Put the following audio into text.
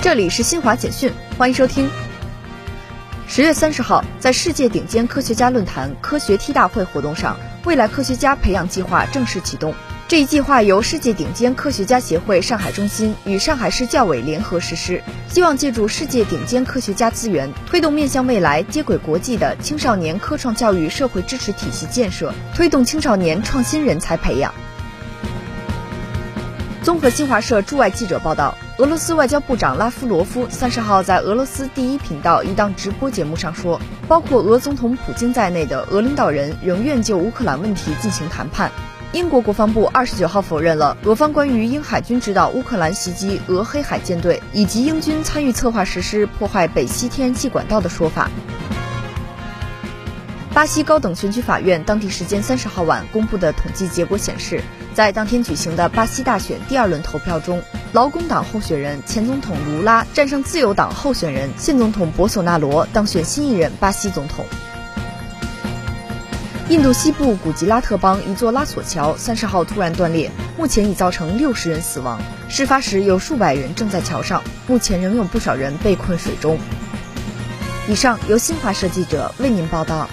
这里是新华简讯，欢迎收听。十月三十号，在世界顶尖科学家论坛科学 T 大会活动上，未来科学家培养计划正式启动。这一计划由世界顶尖科学家协会上海中心与上海市教委联合实施，希望借助世界顶尖科学家资源，推动面向未来、接轨国际的青少年科创教育社会支持体系建设，推动青少年创新人才培养。综合新华社驻外记者报道，俄罗斯外交部长拉夫罗夫三十号在俄罗斯第一频道一档直播节目上说，包括俄总统普京在内的俄领导人仍愿就乌克兰问题进行谈判。英国国防部二十九号否认了俄方关于英海军指导乌克兰袭击俄黑海舰队，以及英军参与策划实施破坏北溪天然气管道的说法。巴西高等选举法院当地时间三十号晚公布的统计结果显示，在当天举行的巴西大选第二轮投票中，劳工党候选人前总统卢拉战胜自由党候选人现总统博索纳罗，当选新一任巴西总统。印度西部古吉拉特邦一座拉索桥三十号突然断裂，目前已造成六十人死亡。事发时有数百人正在桥上，目前仍有不少人被困水中。以上由新华社记者为您报道。